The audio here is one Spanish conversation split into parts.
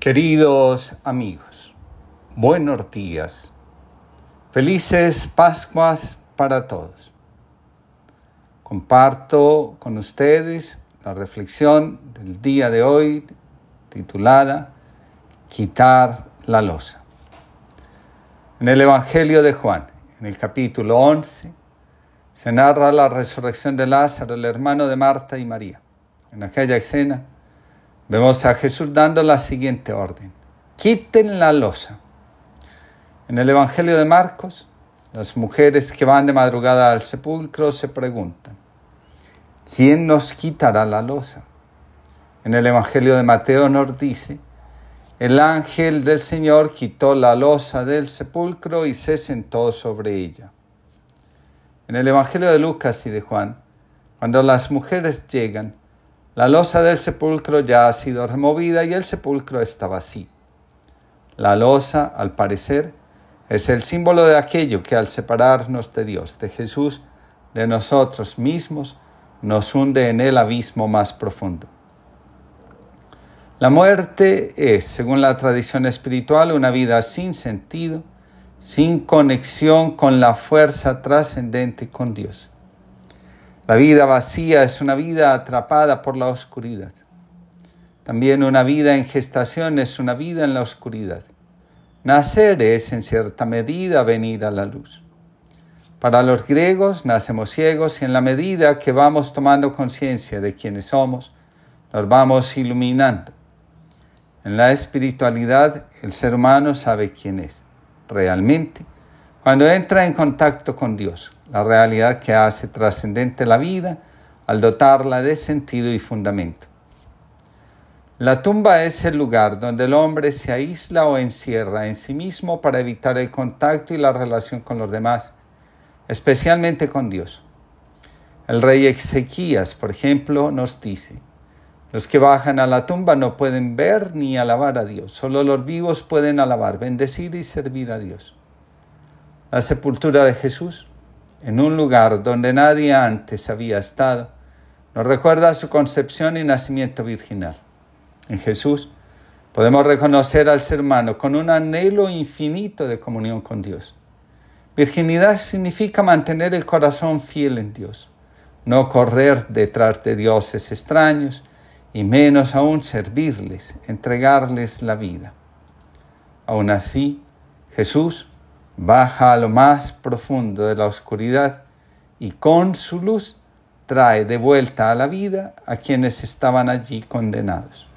Queridos amigos, buenos días. Felices Pascuas para todos. Comparto con ustedes la reflexión del día de hoy titulada Quitar la losa. En el Evangelio de Juan, en el capítulo 11, se narra la resurrección de Lázaro, el hermano de Marta y María. En aquella escena, Vemos a Jesús dando la siguiente orden. Quiten la losa. En el Evangelio de Marcos, las mujeres que van de madrugada al sepulcro se preguntan, ¿quién nos quitará la losa? En el Evangelio de Mateo nos dice, el ángel del Señor quitó la losa del sepulcro y se sentó sobre ella. En el Evangelio de Lucas y de Juan, cuando las mujeres llegan, la losa del sepulcro ya ha sido removida y el sepulcro está vacío. La losa, al parecer, es el símbolo de aquello que al separarnos de Dios, de Jesús, de nosotros mismos, nos hunde en el abismo más profundo. La muerte es, según la tradición espiritual, una vida sin sentido, sin conexión con la fuerza trascendente con Dios. La vida vacía es una vida atrapada por la oscuridad. También una vida en gestación es una vida en la oscuridad. Nacer es, en cierta medida, venir a la luz. Para los griegos nacemos ciegos y en la medida que vamos tomando conciencia de quiénes somos, nos vamos iluminando. En la espiritualidad el ser humano sabe quién es realmente cuando entra en contacto con Dios, la realidad que hace trascendente la vida al dotarla de sentido y fundamento. La tumba es el lugar donde el hombre se aísla o encierra en sí mismo para evitar el contacto y la relación con los demás, especialmente con Dios. El rey Ezequías, por ejemplo, nos dice, los que bajan a la tumba no pueden ver ni alabar a Dios, solo los vivos pueden alabar, bendecir y servir a Dios. La sepultura de Jesús en un lugar donde nadie antes había estado, nos recuerda su concepción y nacimiento virginal. En Jesús podemos reconocer al ser humano con un anhelo infinito de comunión con Dios. Virginidad significa mantener el corazón fiel en Dios, no correr detrás de dioses extraños y menos aún servirles, entregarles la vida. Aún así, Jesús baja a lo más profundo de la oscuridad y con su luz trae de vuelta a la vida a quienes estaban allí condenados.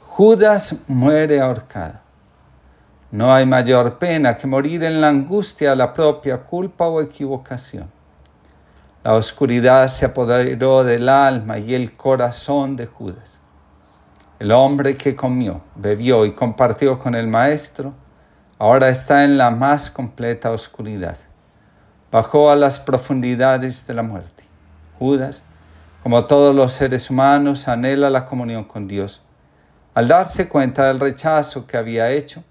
Judas muere ahorcado. No hay mayor pena que morir en la angustia a la propia culpa o equivocación. La oscuridad se apoderó del alma y el corazón de Judas. El hombre que comió, bebió y compartió con el Maestro, ahora está en la más completa oscuridad. Bajó a las profundidades de la muerte. Judas, como todos los seres humanos, anhela la comunión con Dios. Al darse cuenta del rechazo que había hecho,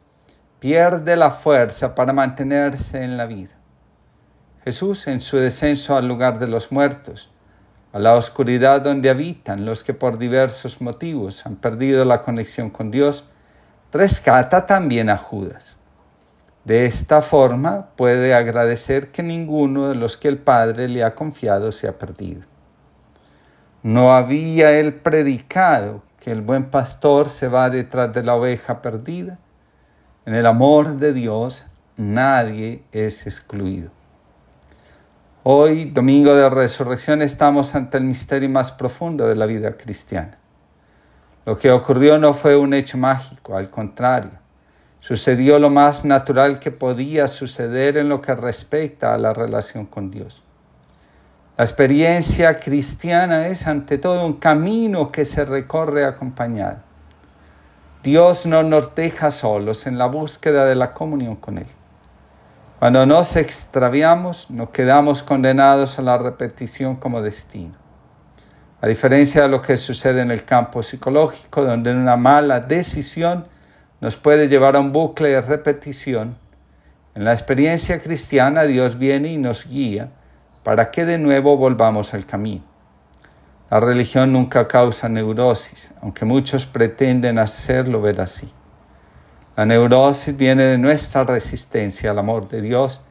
pierde la fuerza para mantenerse en la vida. Jesús, en su descenso al lugar de los muertos, a la oscuridad donde habitan los que por diversos motivos han perdido la conexión con Dios, rescata también a Judas. De esta forma puede agradecer que ninguno de los que el Padre le ha confiado se ha perdido. No había él predicado que el buen pastor se va detrás de la oveja perdida. En el amor de Dios nadie es excluido. Hoy, domingo de resurrección, estamos ante el misterio más profundo de la vida cristiana. Lo que ocurrió no fue un hecho mágico, al contrario Sucedió lo más natural que podía suceder en lo que respecta a la relación con Dios. La experiencia cristiana es ante todo un camino que se recorre acompañado. Dios no nos deja solos en la búsqueda de la comunión con Él. Cuando nos extraviamos, nos quedamos condenados a la repetición como destino. A diferencia de lo que sucede en el campo psicológico, donde una mala decisión nos puede llevar a un bucle de repetición. En la experiencia cristiana Dios viene y nos guía para que de nuevo volvamos al camino. La religión nunca causa neurosis, aunque muchos pretenden hacerlo ver así. La neurosis viene de nuestra resistencia al amor de Dios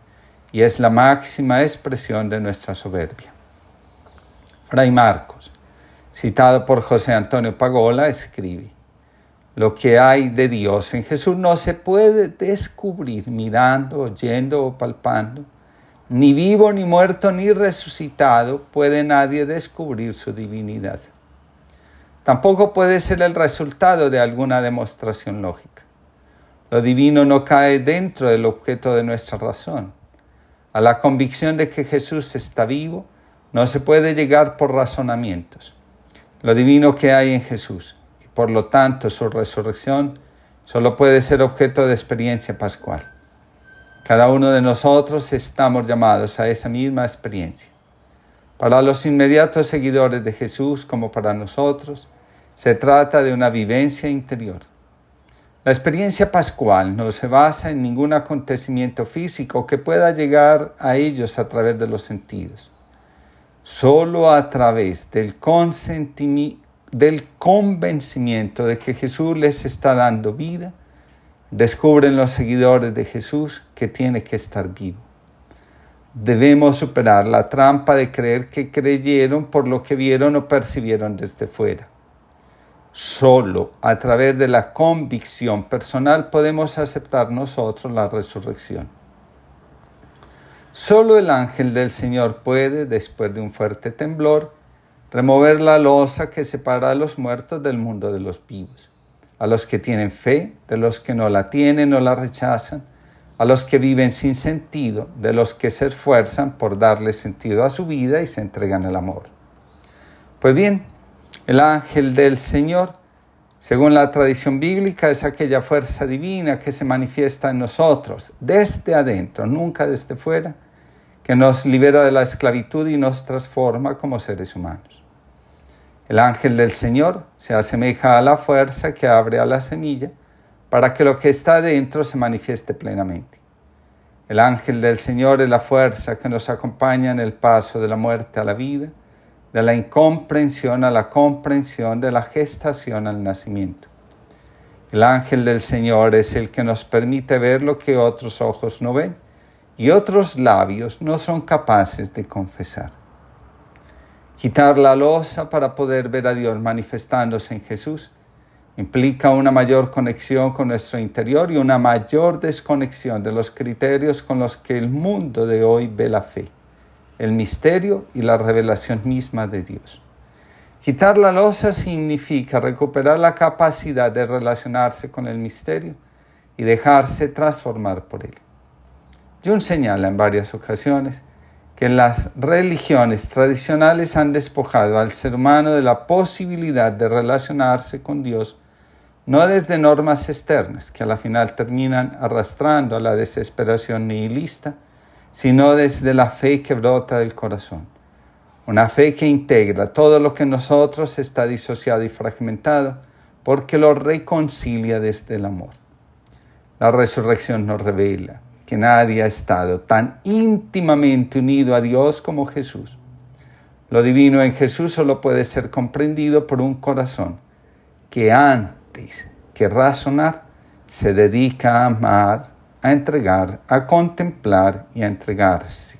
y es la máxima expresión de nuestra soberbia. Fray Marcos, citado por José Antonio Pagola, escribe, Lo que hay de Dios en Jesús no se puede descubrir mirando, oyendo o palpando ni vivo, ni muerto, ni resucitado puede nadie descubrir su divinidad. Tampoco puede ser el resultado de alguna demostración lógica. Lo divino no cae dentro del objeto de nuestra razón. A la convicción de que Jesús está vivo no se puede llegar por razonamientos. Lo divino que hay en Jesús por lo tanto su resurrección solo puede ser objeto de experiencia pascual. Cada uno de nosotros estamos llamados a esa misma experiencia. Para los inmediatos seguidores de Jesús como para nosotros, se trata de una vivencia interior. La experiencia pascual no se basa en ningún acontecimiento físico que pueda llegar a ellos a través de los sentidos. Solo a través del, del convencimiento de que Jesús les está dando vida, descubren los seguidores de Jesús que tiene que estar vivo. Debemos superar la trampa de creer que creyeron por lo que vieron o percibieron desde fuera. Solo a través de la convicción personal podemos aceptar nosotros la resurrección. Solo el ángel del Señor puede, después de un fuerte temblor, remover la losa que separa a los muertos del mundo de los vivos a los que tienen fe, de los que no la tienen o la rechazan, a los que viven sin sentido, de los que se esfuerzan por darle sentido a su vida y se entregan al amor. Pues bien, el ángel del Señor, según la tradición bíblica, es aquella fuerza divina que se manifiesta en nosotros, desde adentro, nunca desde fuera, que nos libera de la esclavitud y nos transforma como seres humanos. El ángel del Señor se asemeja a la fuerza que abre a la semilla para que lo que está dentro se manifieste plenamente. El ángel del Señor es la fuerza que nos acompaña en el paso de la muerte a la vida, de la incomprensión a la comprensión, de la gestación al nacimiento. El ángel del Señor es el que nos permite ver lo que otros ojos no ven y otros labios no son capaces de confesar. Quitar la losa para poder ver a Dios manifestándose en Jesús implica una mayor conexión con nuestro interior y una mayor desconexión de los criterios con los que el mundo de hoy ve la fe, el misterio y la revelación misma de Dios. Quitar la losa significa recuperar la capacidad de relacionarse con el misterio y dejarse transformar por él. John señala en varias ocasiones que las religiones tradicionales han despojado al ser humano de la posibilidad de relacionarse con Dios, no desde normas externas que a la final terminan arrastrando a la desesperación nihilista, sino desde la fe que brota del corazón. Una fe que integra todo lo que en nosotros está disociado y fragmentado, porque lo reconcilia desde el amor. La resurrección nos revela que nadie ha estado tan íntimamente unido a Dios como Jesús. Lo divino en Jesús solo puede ser comprendido por un corazón que antes que razonar se dedica a amar, a entregar, a contemplar y a entregarse.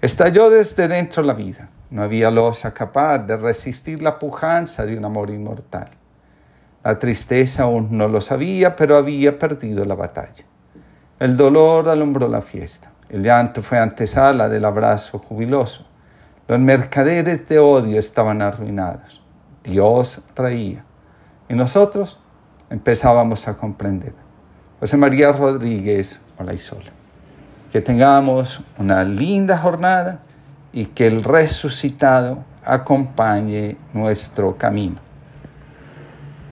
Estalló desde dentro la vida. No había losa capaz de resistir la pujanza de un amor inmortal. La tristeza aún no lo sabía, pero había perdido la batalla. El dolor alumbró la fiesta. El llanto fue antesala del abrazo jubiloso. Los mercaderes de odio estaban arruinados. Dios reía. Y nosotros empezábamos a comprender. José María Rodríguez Olaizola. Que tengamos una linda jornada y que el resucitado acompañe nuestro camino.